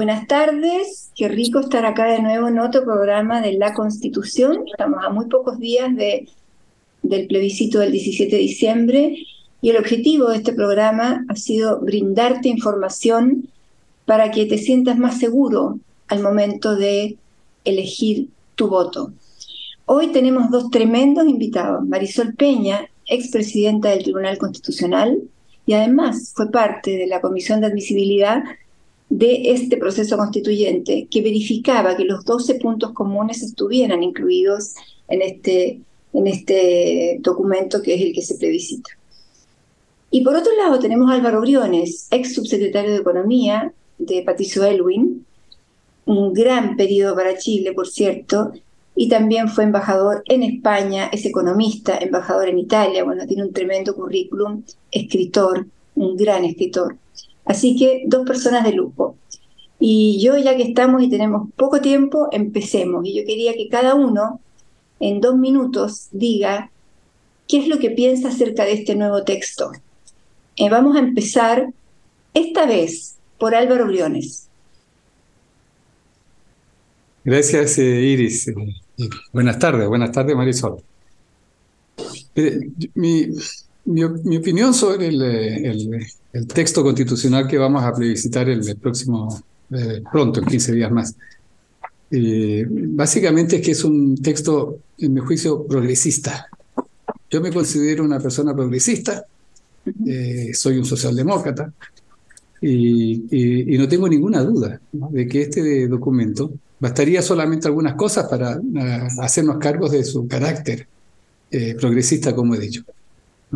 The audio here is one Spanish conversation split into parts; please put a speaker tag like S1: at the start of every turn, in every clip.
S1: buenas tardes. Qué rico estar acá de nuevo en otro programa de la Constitución. Estamos a muy pocos días de, del plebiscito del 17 de diciembre y el objetivo de este programa ha sido brindarte información para que te sientas más seguro al momento de elegir tu voto. Hoy tenemos dos tremendos invitados. Marisol Peña, expresidenta del Tribunal Constitucional y además fue parte de la Comisión de Admisibilidad de este proceso constituyente que verificaba que los 12 puntos comunes estuvieran incluidos en este, en este documento que es el que se plebiscita. Y por otro lado tenemos a Álvaro Briones, ex subsecretario de Economía de Patricio Elwin, un gran periodo para Chile, por cierto, y también fue embajador en España, es economista, embajador en Italia, bueno, tiene un tremendo currículum, escritor, un gran escritor. Así que dos personas de lujo. Y yo ya que estamos y tenemos poco tiempo, empecemos. Y yo quería que cada uno en dos minutos diga qué es lo que piensa acerca de este nuevo texto. Eh, vamos a empezar esta vez por Álvaro Briones.
S2: Gracias, eh, Iris. Eh, buenas tardes, buenas tardes, Marisol. mi, mi, opinión sobre el, el, texto constitucional que vamos a plebiscitar el, próximo, pronto, en 15 días más, básicamente es que es un texto, en mi juicio, progresista. Yo me considero una persona progresista, soy un socialdemócrata, y, no tengo ninguna duda de que este documento bastaría solamente algunas cosas para ah, hacernos cargos de su carácter eh, progresista, como he dicho.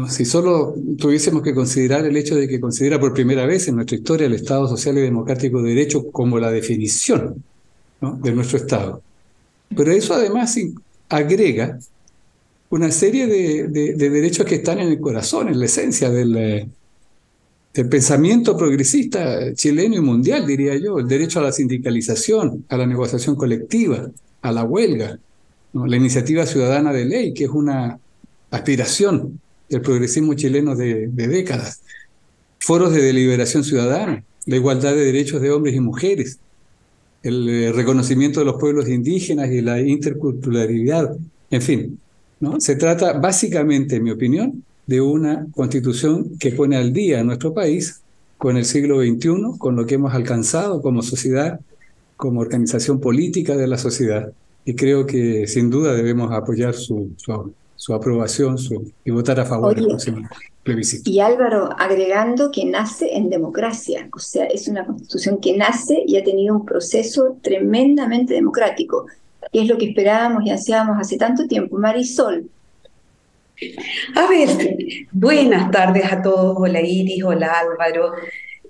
S2: Si solo tuviésemos que considerar el hecho de que considera por primera vez en nuestra historia el Estado Social y Democrático de Derecho como la definición de nuestro Estado. Pero eso además agrega una serie de, de, derechos que están en el corazón, en la esencia eh, del pensamiento progresista chileno y mundial, diría yo, el derecho a la sindicalización, a la negociación colectiva, a la huelga, la iniciativa ciudadana de ley, que es una aspiración del progresismo chileno de, décadas, foros de deliberación ciudadana, la igualdad de derechos de hombres y mujeres, el eh, reconocimiento de los pueblos indígenas y la interculturalidad, en fin. Se trata básicamente, en mi opinión, de una constitución que pone al día a nuestro país con el siglo XXI, con lo que hemos alcanzado como sociedad, como organización política de la sociedad. Y creo que sin duda debemos apoyar su, su, aprobación su, y votar a favor del próximo plebiscito.
S1: Y Álvaro, agregando que nace en democracia, o sea, es una constitución que nace y ha tenido un proceso tremendamente democrático, que es lo que esperábamos y ansiábamos hace tanto tiempo. Marisol,
S3: a ver, buenas tardes a todos. Hola Iris, hola Álvaro.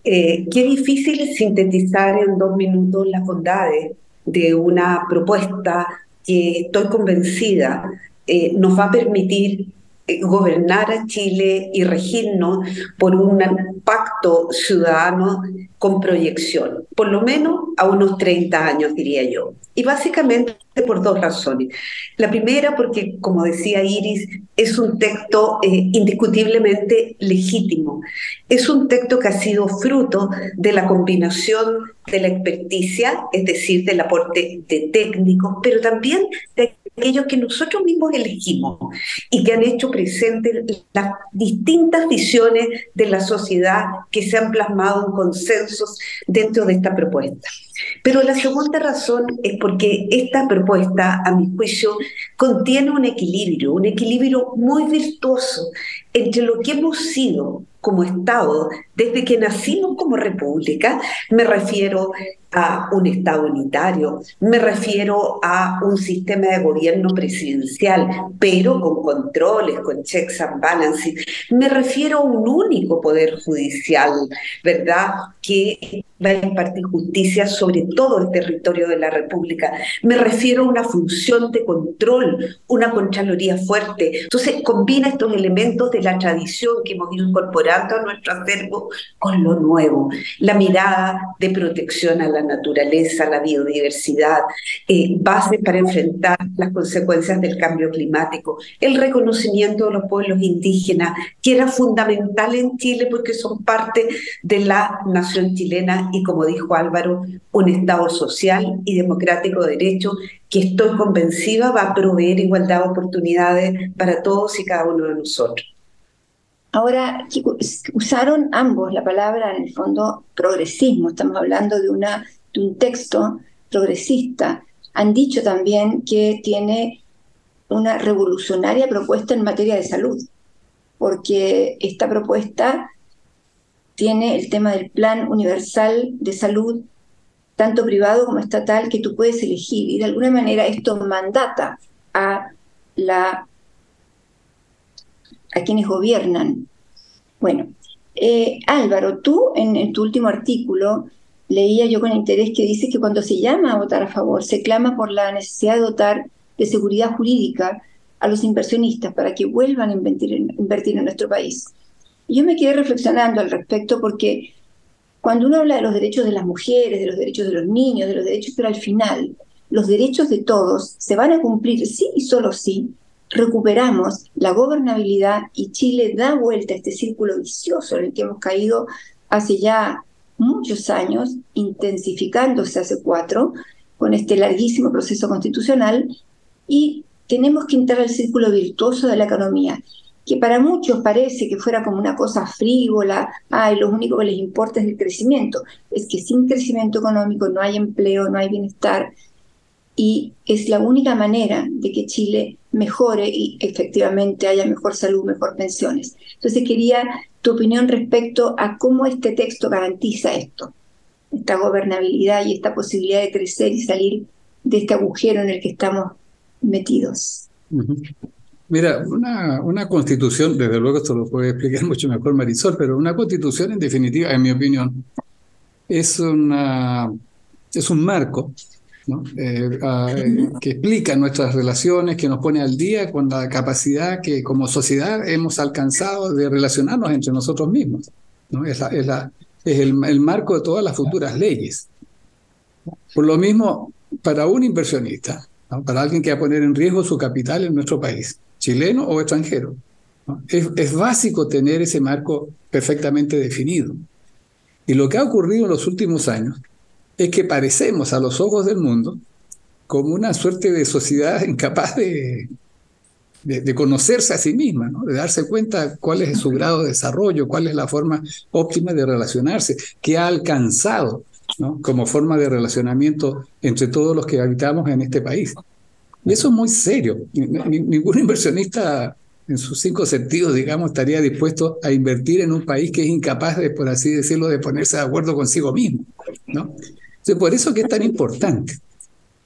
S3: Eh, qué difícil sintetizar en dos minutos las bondades de una propuesta que estoy convencida eh, nos va a permitir eh, gobernar a Chile y regirnos por un pacto ciudadano con proyección, por lo menos a unos 30 años, diría yo. Y básicamente por dos razones. La primera, porque, como decía Iris, es un texto eh, indiscutiblemente legítimo. Es un texto que ha sido fruto de la combinación de la experticia, es decir, del aporte de técnicos, pero también de aquellos que nosotros mismos elegimos y que han hecho presentes las distintas visiones de la sociedad que se han plasmado en consensos dentro de esta propuesta. Pero la segunda razón es porque esta propuesta, a mi juicio, contiene un equilibrio, un equilibrio muy virtuoso entre lo que hemos sido como Estado desde que nacimos como República, me refiero a un Estado unitario, me refiero a un sistema de gobierno presidencial, pero con controles, con checks and balances, me refiero a un único poder judicial, ¿verdad? Que va a impartir justicia sobre todo el territorio de la República. Me refiero a una función de control, una Contraloría fuerte. Entonces, combina estos elementos de la tradición que hemos ido incorporando a nuestro acervo con lo nuevo, la mirada de protección a la naturaleza, la biodiversidad, eh, bases para enfrentar las consecuencias del cambio climático, el reconocimiento de los pueblos indígenas, que era fundamental en Chile porque son parte de la nación chilena y, como dijo Álvaro, un Estado social y democrático de derecho que estoy convencida va a proveer igualdad de oportunidades para todos y cada uno de nosotros.
S1: Ahora, usaron ambos la palabra, en el fondo, progresismo. Estamos hablando de, una, de un texto progresista. Han dicho también que tiene una revolucionaria propuesta en materia de salud, porque esta propuesta tiene el tema del plan universal de salud, tanto privado como estatal, que tú puedes elegir. Y de alguna manera esto mandata a la a quienes gobiernan. Bueno, eh, Álvaro, tú en, tu último artículo leía yo con interés que dices que cuando se llama a votar a favor, se clama por la necesidad de dotar de seguridad jurídica a los inversionistas para que vuelvan a invertir en, invertir en nuestro país. Yo me quedé reflexionando al respecto porque cuando uno habla de los derechos de las mujeres, de los derechos de los niños, de los derechos, pero al final los derechos de todos se van a cumplir sí y solo sí recuperamos la gobernabilidad y Chile da vuelta a este círculo vicioso en el que hemos caído hace ya muchos años, intensificándose hace cuatro, con este larguísimo proceso constitucional, y tenemos que entrar al círculo virtuoso de la economía, que para muchos parece que fuera como una cosa frívola, ay, lo único que les importa es el crecimiento. Es que sin crecimiento económico no hay empleo, no hay bienestar, y es la única manera de que Chile mejore y efectivamente haya mejor salud, mejor pensiones. Entonces quería tu opinión respecto a cómo este texto garantiza esto, esta gobernabilidad y esta posibilidad de crecer y salir de este agujero en el que estamos metidos.
S2: Mira, una, una constitución, desde luego esto lo puede explicar mucho mejor Marisol, pero una constitución en definitiva, en mi opinión, es, una, es un marco eh, ah, que explica nuestras relaciones, que nos pone al día con la capacidad que como sociedad hemos alcanzado de relacionarnos entre nosotros mismos. Es, el, marco de todas las futuras leyes. Por lo mismo, para un inversionista, para alguien que va a poner en riesgo su capital en nuestro país, chileno o extranjero, es básico tener ese marco perfectamente definido. Y lo que ha ocurrido en los últimos años es que parecemos a los ojos del mundo como una suerte de sociedad incapaz de, de, conocerse a sí misma, ¿no? de darse cuenta cuál es su grado de desarrollo, cuál es la forma óptima de relacionarse, qué ha alcanzado como forma de relacionamiento entre todos los que habitamos en este país. Y eso es muy serio. Ningún inversionista en sus cinco sentidos, digamos, estaría dispuesto a invertir en un país que es incapaz de, por así decirlo, de ponerse de acuerdo consigo mismo. ¿no? Por eso que es tan importante.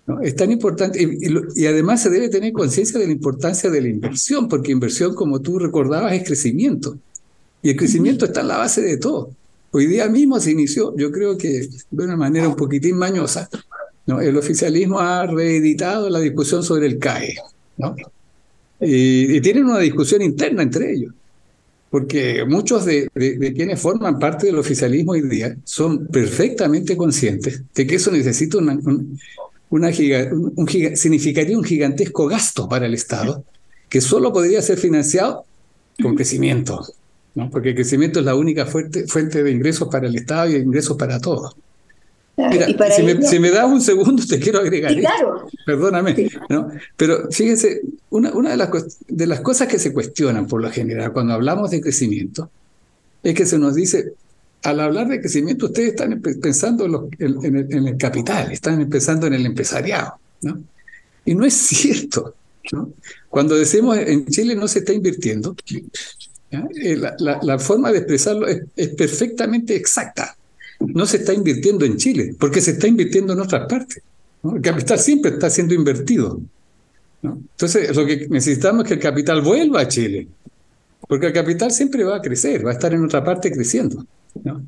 S2: ¿no? Es tan importante y, además se debe tener conciencia de la importancia de la inversión, porque inversión, como tú recordabas, es crecimiento. Y el crecimiento está en la base de todo. Hoy día mismo se inició, yo creo que de una manera un poquitín mañosa, ¿no? el oficialismo ha reeditado la discusión sobre el CAE. ¿no? y tienen una discusión interna entre ellos porque muchos de, quienes forman parte del oficialismo hoy día son perfectamente conscientes de que eso necesita una, una un, significaría un gigantesco gasto para el Estado, que solo podría ser financiado con crecimiento, ¿no? porque el crecimiento es la única fuente, fuente de ingresos para el Estado y de ingresos para todos. Mira, si, me, das un segundo, te quiero agregar. claro. Perdóname. ¿no? Pero fíjense, una, una de, las, de las cosas que se cuestionan por lo general cuando hablamos de crecimiento es que se nos dice, al hablar de crecimiento, ustedes están pensando en, el, en, el, capital, están pensando en el empresariado. ¿no? Y no es cierto. ¿no? Cuando decimos en Chile no se está invirtiendo, eh, la, la, la, forma de expresarlo es, es perfectamente exacta no se está invirtiendo en Chile, porque se está invirtiendo en otras partes. El capital siempre está siendo invertido. Entonces, lo que necesitamos es que el capital vuelva a Chile, porque el capital siempre va a crecer, va a estar en otra parte creciendo.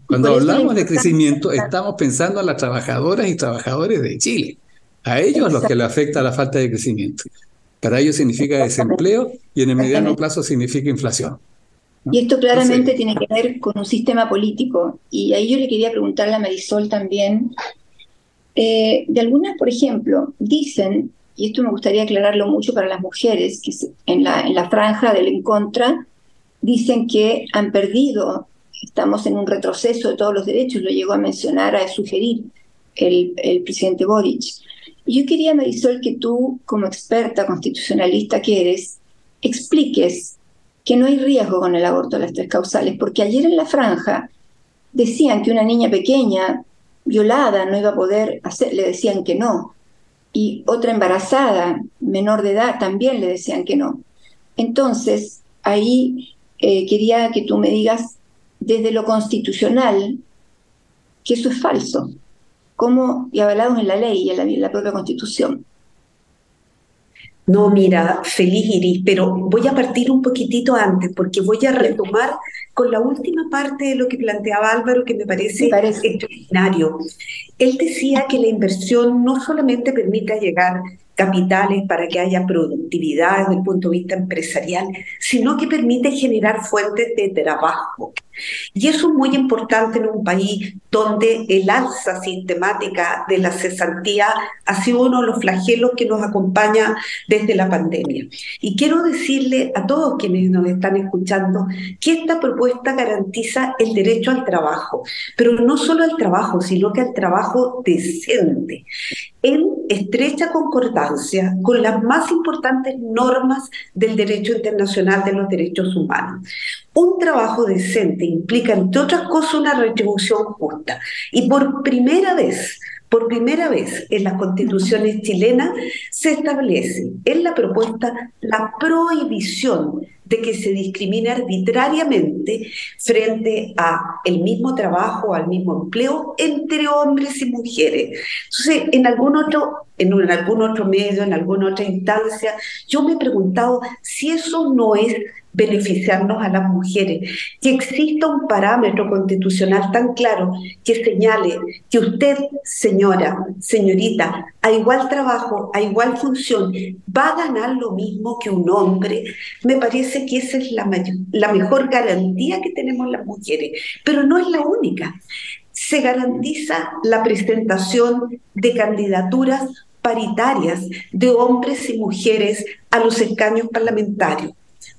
S2: Cuando hablamos de crecimiento, estamos pensando en las trabajadoras y trabajadores de Chile. A ellos los que le afecta la falta de crecimiento. Para ellos significa desempleo y en el mediano plazo significa inflación.
S1: Y esto claramente tiene que ver con un sistema político. Y ahí yo le quería preguntarle a Marisol también, eh, de algunas, por ejemplo, dicen, y esto me gustaría aclararlo mucho para las mujeres, que en la, en la franja del en contra, dicen que han perdido, estamos en un retroceso de todos los derechos, lo llegó a mencionar, a sugerir el, el presidente Boric. Yo quería, Marisol, que tú, como experta constitucionalista que eres, expliques que no hay riesgo con el aborto de las tres causales, porque ayer en la franja decían que una niña pequeña, violada, no iba a poder hacer, le decían que no, y otra embarazada, menor de edad, también le decían que no. Entonces, ahí eh, quería que tú me digas desde lo constitucional que eso es falso, como y avalados en la ley y en la propia constitución.
S3: No, mira, feliz Iris, pero voy a partir un poquitito antes porque voy a retomar con la última parte de lo que planteaba Álvaro que me parece, extraordinario. Él decía que la inversión no solamente permite llegar capitales para que haya productividad desde el punto de vista empresarial, sino que permite generar fuentes de trabajo. Y eso es muy importante en un país donde el alza sistemática de la cesantía ha sido uno de los flagelos que nos acompaña desde la pandemia. Y quiero decirle a todos quienes nos están escuchando que esta propuesta garantiza el derecho al trabajo, pero no solo al trabajo, sino que al trabajo decente, en estrecha concordancia con las más importantes normas del derecho internacional de los derechos humanos. Un trabajo decente implica, entre otras cosas, una retribución justa. Y por primera vez, por primera vez en las constituciones chilenas se establece en la propuesta la prohibición de que se discrimine arbitrariamente frente a el mismo trabajo, al mismo empleo entre hombres y mujeres. Entonces, en algún otro, en, en algún otro medio, en alguna otra instancia, yo me he preguntado si eso no es beneficiarnos a las mujeres, que exista un parámetro constitucional tan claro que señale que usted, señora, señorita, a igual trabajo, a igual función, va a ganar lo mismo que un hombre, me parece que esa es la, mejor garantía que tenemos las mujeres, pero no es la única. Se garantiza la presentación de candidaturas paritarias de hombres y mujeres a los escaños parlamentarios.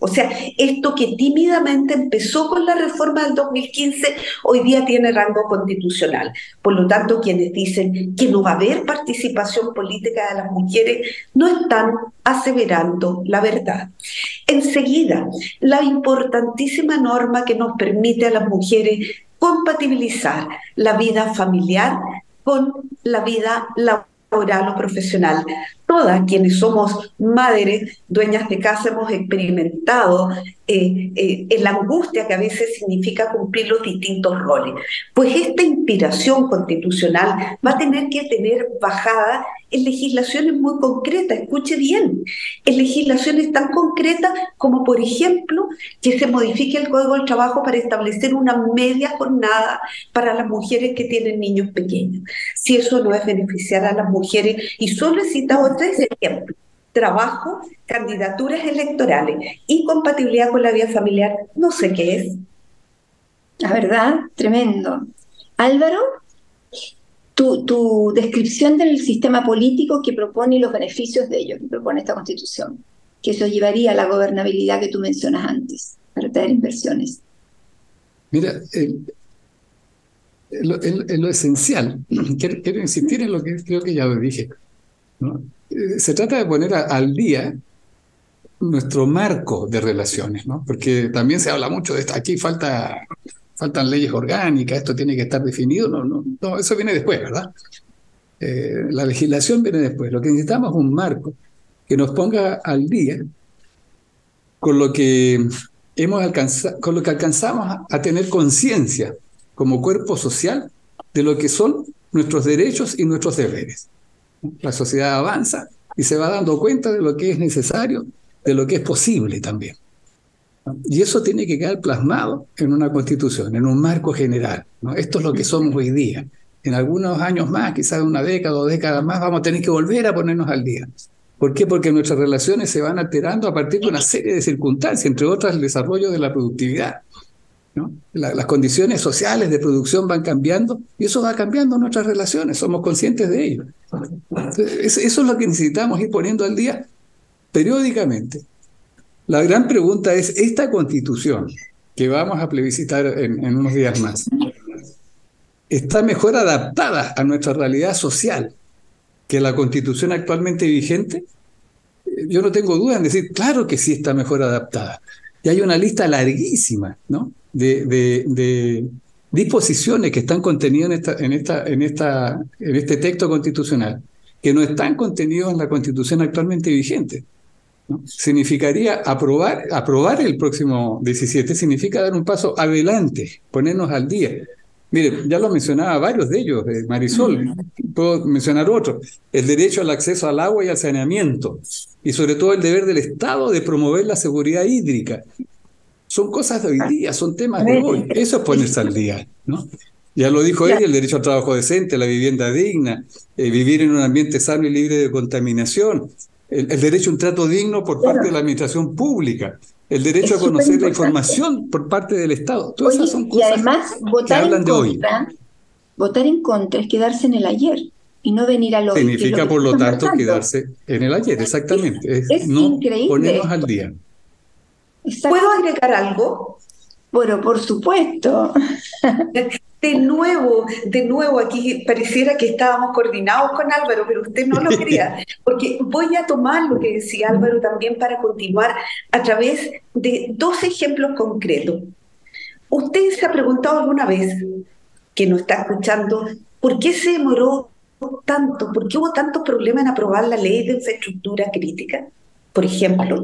S3: O sea, esto que tímidamente empezó con la reforma del 2015, hoy día tiene rango constitucional. Por lo tanto, quienes dicen que no va a haber participación política de las mujeres no están aseverando la verdad. Enseguida, la importantísima norma que nos permite a las mujeres compatibilizar la vida familiar con la vida laboral o profesional todas quienes somos madres, dueñas de casa, hemos experimentado eh, eh, la angustia que a veces significa cumplir los distintos roles. Pues esta inspiración constitucional va a tener que tener bajada en legislaciones muy concretas, escuche bien, en legislaciones tan concretas como por ejemplo que se modifique el Código del Trabajo para establecer una media jornada para las mujeres que tienen niños pequeños. Si eso no es beneficiar a las mujeres, y solo he citado tres ejemplos, trabajo, candidaturas electorales y compatibilidad con la vida familiar, no sé qué es.
S1: La verdad, tremendo. Álvaro, tu, tu, descripción del sistema político que propone y los beneficios de ello que propone esta constitución, que eso llevaría a la gobernabilidad que tú mencionas antes, para traer inversiones.
S2: Mira, lo, lo, esencial, quiero, quiero, insistir en lo que creo que ya lo dije, ¿no? se trata de poner al día nuestro marco de relaciones, ¿no? Porque también se habla mucho de esto. Aquí falta, faltan leyes orgánicas, esto tiene que estar definido. No, no, no eso viene después, ¿verdad? Eh, la legislación viene después. Lo que necesitamos es un marco que nos ponga al día con lo que hemos alcanzado, con lo que alcanzamos a tener conciencia como cuerpo social de lo que son nuestros derechos y nuestros deberes. La sociedad avanza y se va dando cuenta de lo que es necesario, de lo que es posible también. Y eso tiene que quedar plasmado en una constitución, en un marco general. Esto es lo que somos hoy día. En algunos años más, quizás una década o décadas más, vamos a tener que volver a ponernos al día. ¿Por qué? Porque nuestras relaciones se van alterando a partir de una serie de circunstancias, entre otras el desarrollo de la productividad. las condiciones sociales de producción van cambiando y eso va cambiando nuestras relaciones, somos conscientes de ello. Eso es lo que necesitamos ir poniendo al día periódicamente. La gran pregunta es, ¿esta constitución que vamos a plebiscitar en, unos días más está mejor adaptada a nuestra realidad social que la constitución actualmente vigente? Yo no tengo duda en decir, claro que sí está mejor adaptada. Y hay una lista larguísima, ¿no? de, disposiciones que están contenidas en, esta, en, esta, en, esta, en este texto constitucional, que no están contenidos en la constitución actualmente vigente. Significaría aprobar, aprobar el próximo 17, significa dar un paso adelante, ponernos al día. Mire, ya lo mencionaba varios de ellos, eh, Marisol, puedo mencionar otros. El derecho al acceso al agua y al saneamiento, y sobre todo el deber del Estado de promover la seguridad hídrica son cosas de hoy día, son temas de hoy. Eso es ponerse al día, ¿no? Ya lo dijo él, el derecho al trabajo decente, la vivienda digna, eh, vivir en un ambiente sano y libre de contaminación, el, derecho a un trato digno por parte de la administración pública, el derecho a conocer la información por parte del Estado. Todas esas son cosas
S1: y además, votar en contra, Votar en contra es quedarse en el ayer y no venir a lo
S2: Significa, por lo tanto, quedarse en el ayer, exactamente. Es, no ponernos al día.
S3: ¿Puedo agregar algo?
S1: Bueno, por supuesto.
S3: De nuevo, de nuevo, aquí pareciera que estábamos coordinados con Álvaro, pero usted no lo quería, porque voy a tomar lo que decía Álvaro también para continuar a través de dos ejemplos concretos. ¿Usted se ha preguntado alguna vez, que no está escuchando, por qué se demoró tanto, por qué hubo tantos problemas en aprobar la ley de infraestructura crítica? Por ejemplo,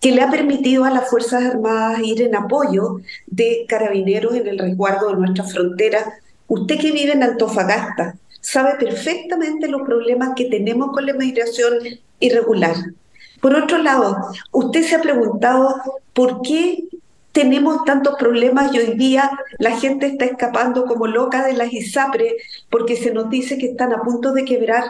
S3: que le ha permitido a las Fuerzas Armadas ir en apoyo de carabineros en el resguardo de nuestras fronteras. Usted que vive en Antofagasta sabe perfectamente los problemas que tenemos con la migración irregular. Por otro lado, usted se ha preguntado por qué tenemos tantos problemas y hoy día la gente está escapando como loca de las ISAPRE porque se nos dice que están a punto de quebrar,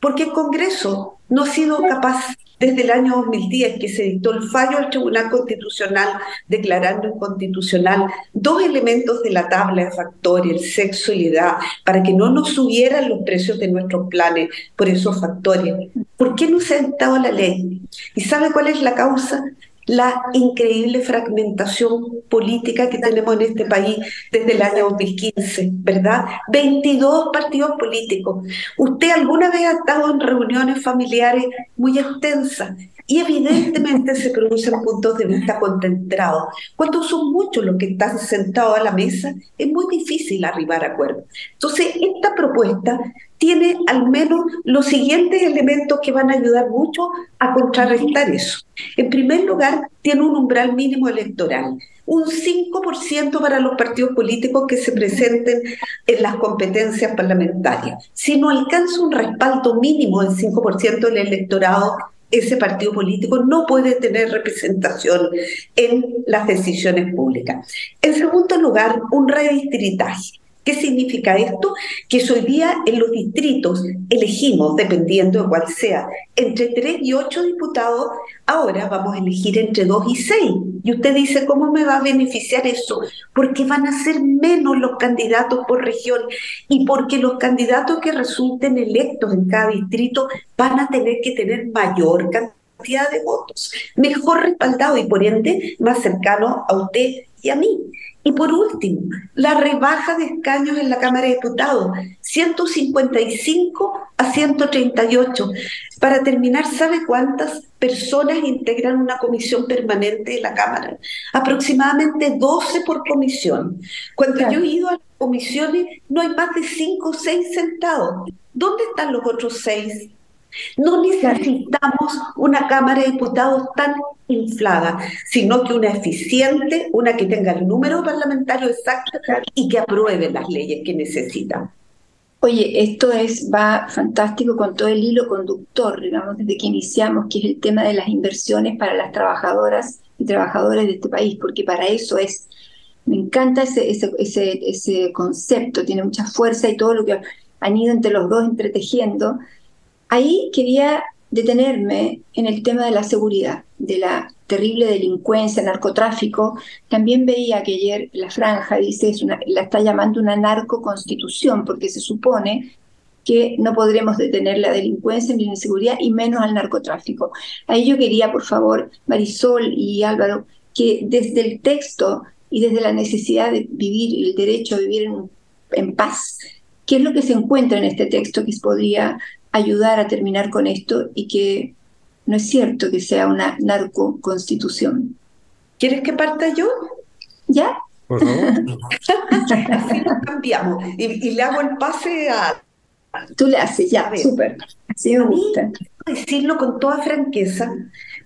S3: porque el Congreso no ha sido capaz desde el año 2010 que se dictó el fallo del Tribunal Constitucional declarando inconstitucional dos elementos de la tabla de factores, el sexo y la edad, para que no nos subieran los precios de nuestros planes por esos factores. ¿Por qué no se ha dictado la ley? ¿Y sabe cuál es la causa? La increíble fragmentación política que tenemos en este país desde el año 2015, ¿verdad? 22 partidos políticos. Usted alguna vez ha estado en reuniones familiares muy extensas y evidentemente se producen puntos de vista concentrados. Cuando son muchos los que están sentados a la mesa, es muy difícil arribar a acuerdos. Entonces, esta propuesta tiene al menos los siguientes elementos que van a ayudar mucho a contrarrestar eso. En primer lugar, tiene un umbral mínimo electoral, un 5% para los partidos políticos que se presenten en las competencias parlamentarias. Si no alcanza un respaldo mínimo del 5% del electorado, ese partido político no puede tener representación en las decisiones públicas. En segundo lugar, un redistritaje. ¿Qué significa esto? Que hoy día en los distritos elegimos, dependiendo de cuál sea, entre 3 y 8 diputados, ahora vamos a elegir entre 2 y 6. Y usted dice, ¿cómo me va a beneficiar eso? Porque van a ser menos los candidatos por región y porque los candidatos que resulten electos en cada distrito van a tener que tener mayor cantidad de votos, mejor respaldado y por ende más cercano a usted y a mí. Y por último, la rebaja de escaños en la Cámara de Diputados, 155 a 138. Para terminar, ¿sabe cuántas personas integran una comisión permanente de la Cámara? Aproximadamente 12 por comisión. Cuando yo he ido a las comisiones, no hay más de 5 o 6 sentados. ¿Dónde están los otros 6? No necesitamos una Cámara de Diputados tan inflada, sino que una eficiente, una que tenga el número parlamentario exacto y que apruebe las leyes que necesita.
S1: Oye, esto es va fantástico con todo el hilo conductor, digamos, desde que iniciamos, que es el tema de las inversiones para las trabajadoras y trabajadores de este país, porque para eso es. Me encanta ese, ese, ese, ese concepto, tiene mucha fuerza y todo lo que han ido entre los dos entretejiendo Ahí quería detenerme en el tema de la seguridad, de la terrible delincuencia, narcotráfico, también veía que ayer la franja dice, es una, la está llamando una narcoconstitución, porque se supone que no podremos detener la delincuencia ni la inseguridad y menos al narcotráfico. Ahí yo quería, por favor, Marisol y Álvaro, que desde el texto y desde la necesidad de vivir el derecho a vivir en, en paz, ¿qué es lo que se encuentra en este texto que podría ayudar a terminar con esto y que no es cierto que sea una narcoconstitución?
S3: ¿Quieres que parta yo?
S1: ¿Ya?
S2: Por favor.
S3: Así lo cambiamos y, y le hago el pase a
S1: Tú le haces, ya, súper. Así me gusta.
S3: Decirlo con toda franqueza,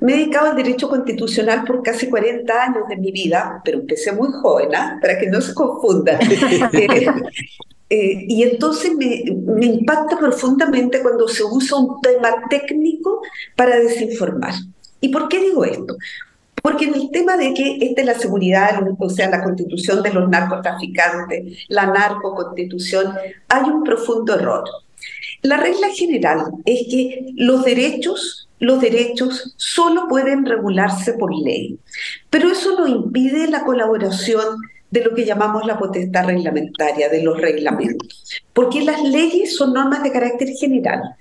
S3: me he dedicado al derecho constitucional por casi 40 años de mi vida, pero empecé muy joven, ¿ah? para que no se confunda. Eh, y entonces me, me impacta profundamente cuando se usa un tema técnico para desinformar. ¿Y por qué digo esto? Porque en el tema de que esta es la seguridad, o sea, la constitución de los narcotraficantes, la narcoconstitución, hay un profundo error. La regla general es que los derechos, los derechos solo pueden regularse por ley, pero eso no impide la colaboración de lo que llamamos la potestad reglamentaria, de los reglamentos, porque las leyes son normas de carácter general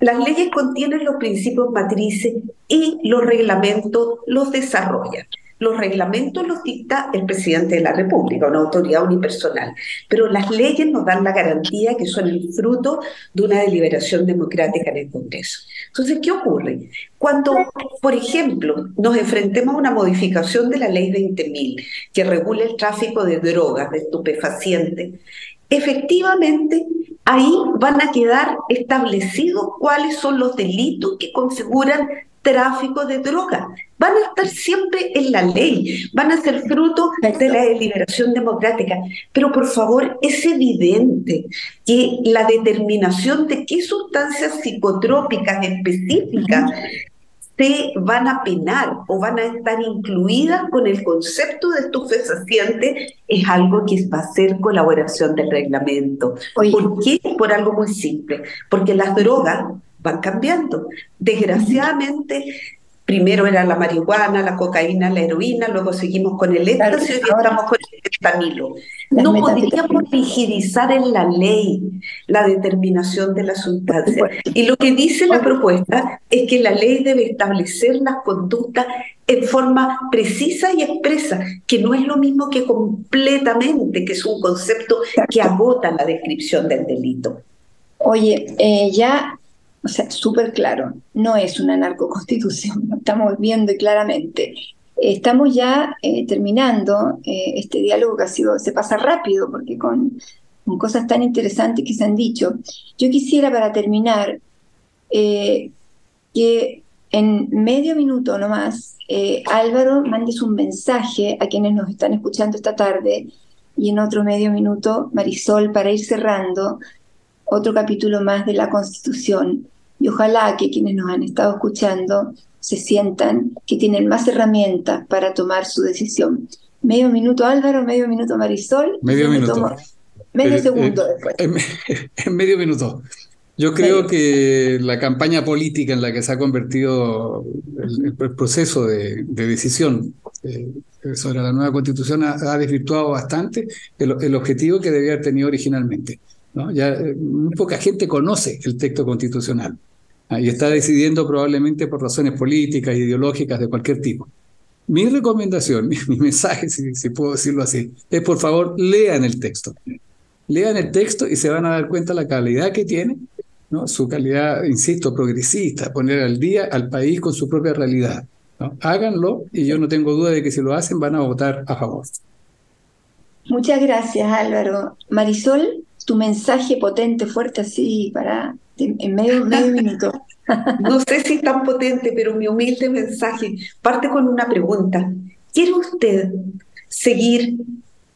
S3: las leyes contienen los principios matrices y los reglamentos los desarrollan. Los reglamentos los dicta el presidente de la República, una autoridad unipersonal, pero las leyes nos dan la garantía que son el fruto de una deliberación democrática en el Congreso. Entonces, ¿qué ocurre? Cuando, por ejemplo, nos enfrentemos a una modificación de la ley 20.000 que regula el tráfico de drogas, de estupefacientes, efectivamente ahí van a quedar establecidos cuáles son los delitos que configuran tráfico de drogas. Van a estar siempre en la ley, van a ser fruto de la deliberación democrática. Pero por favor, es evidente que la determinación de qué sustancias psicotrópicas específicas se van a penar o van a estar incluidas con el concepto de estupefaciente es algo que va a ser colaboración del reglamento. ¿Por qué? Por algo muy simple, porque las drogas van cambiando. Desgraciadamente, primero era la marihuana, la cocaína, la heroína, luego seguimos con el éxtasis y ahora estamos con el fentanilo. No podríamos rigidizar en la ley la determinación de la sustancia. Y lo que dice la propuesta es que la ley debe establecer las conductas en forma precisa y expresa, que no es lo mismo que completamente, que es un concepto que agota la descripción del delito.
S1: Oye, eh, ya o sea, súper claro, no es una narcoconstitución, lo estamos viendo claramente. Estamos ya eh, terminando eh, este diálogo que ha sido, se pasa rápido porque con, con, cosas tan interesantes que se han dicho. Yo quisiera para terminar eh, que en medio minuto nomás Álvaro mandes un mensaje a quienes nos están escuchando esta tarde y en otro medio minuto Marisol para ir cerrando otro capítulo más de la Constitución y ojalá que quienes nos han estado escuchando se sientan que tienen más herramientas para tomar su decisión. Medio minuto Álvaro, medio minuto Marisol.
S2: Medio minuto.
S1: medio eh, segundo
S2: eh,
S1: después.
S2: En, medio minuto. Yo creo que la campaña política en la que se ha convertido el, proceso de, decisión eh, sobre la nueva constitución ha, desvirtuado bastante el, el, objetivo que debía haber tenido originalmente. ¿No? Ya muy poca gente conoce el texto constitucional. Ah, y está decidiendo probablemente por razones políticas, ideológicas, de cualquier tipo. Mi recomendación, mi, mensaje, si, puedo decirlo así, es por favor lean el texto. Lean el texto y se van a dar cuenta la calidad que tiene, ¿no? su calidad, insisto, progresista, poner al día al país con su propia realidad. ¿no? Háganlo y yo no tengo duda de que si lo hacen van a votar a favor.
S1: Muchas gracias Álvaro. Marisol, tu mensaje potente, fuerte así para en medio, medio minuto.
S3: No sé si es tan potente, pero mi humilde mensaje parte con una pregunta. ¿Quiere usted seguir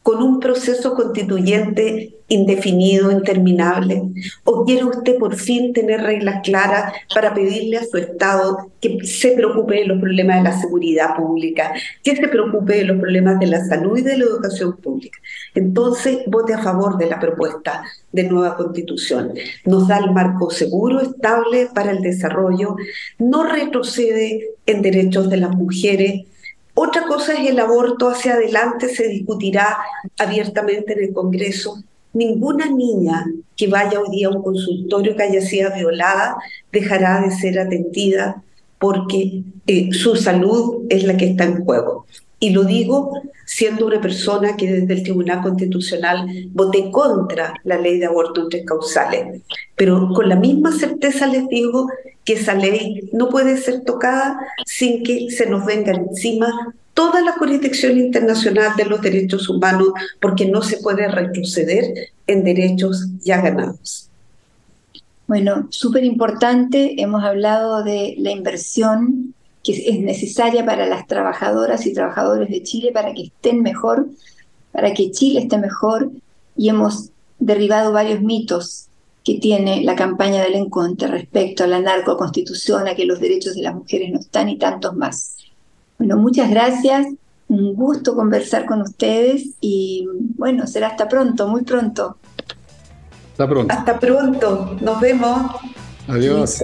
S3: con un proceso constituyente indefinido, interminable? ¿O quiere usted por fin tener reglas claras para pedirle a su Estado que se preocupe de los problemas de la seguridad pública, que se preocupe de los problemas de la salud y de la educación pública? Entonces, vote a favor de la propuesta de nueva constitución. Nos da el marco seguro, estable para el desarrollo, no retrocede en derechos de las mujeres. Otra cosa es el aborto hacia adelante, se discutirá abiertamente en el Congreso. Ninguna niña que vaya hoy día a un consultorio que haya sido violada dejará de ser atendida porque eh, su salud es la que está en juego. Y lo digo siendo una persona que desde el Tribunal Constitucional voté contra la ley de aborto en tres causales. Pero con la misma certeza les digo que esa ley no puede ser tocada sin que se nos venga encima toda la jurisdicción internacional de los derechos humanos, porque no se puede retroceder en derechos ya ganados.
S1: Bueno, súper importante, hemos hablado de la inversión que es necesaria para las trabajadoras y trabajadores de Chile para que estén mejor, para que Chile esté mejor, y hemos derribado varios mitos que tiene la campaña del Encontre respecto a la narcoconstitución, a que los derechos de las mujeres no están y tantos más. Bueno, muchas gracias, un gusto conversar con ustedes y bueno, será hasta pronto, muy pronto.
S3: Hasta pronto. Hasta pronto, nos vemos.
S2: Adiós.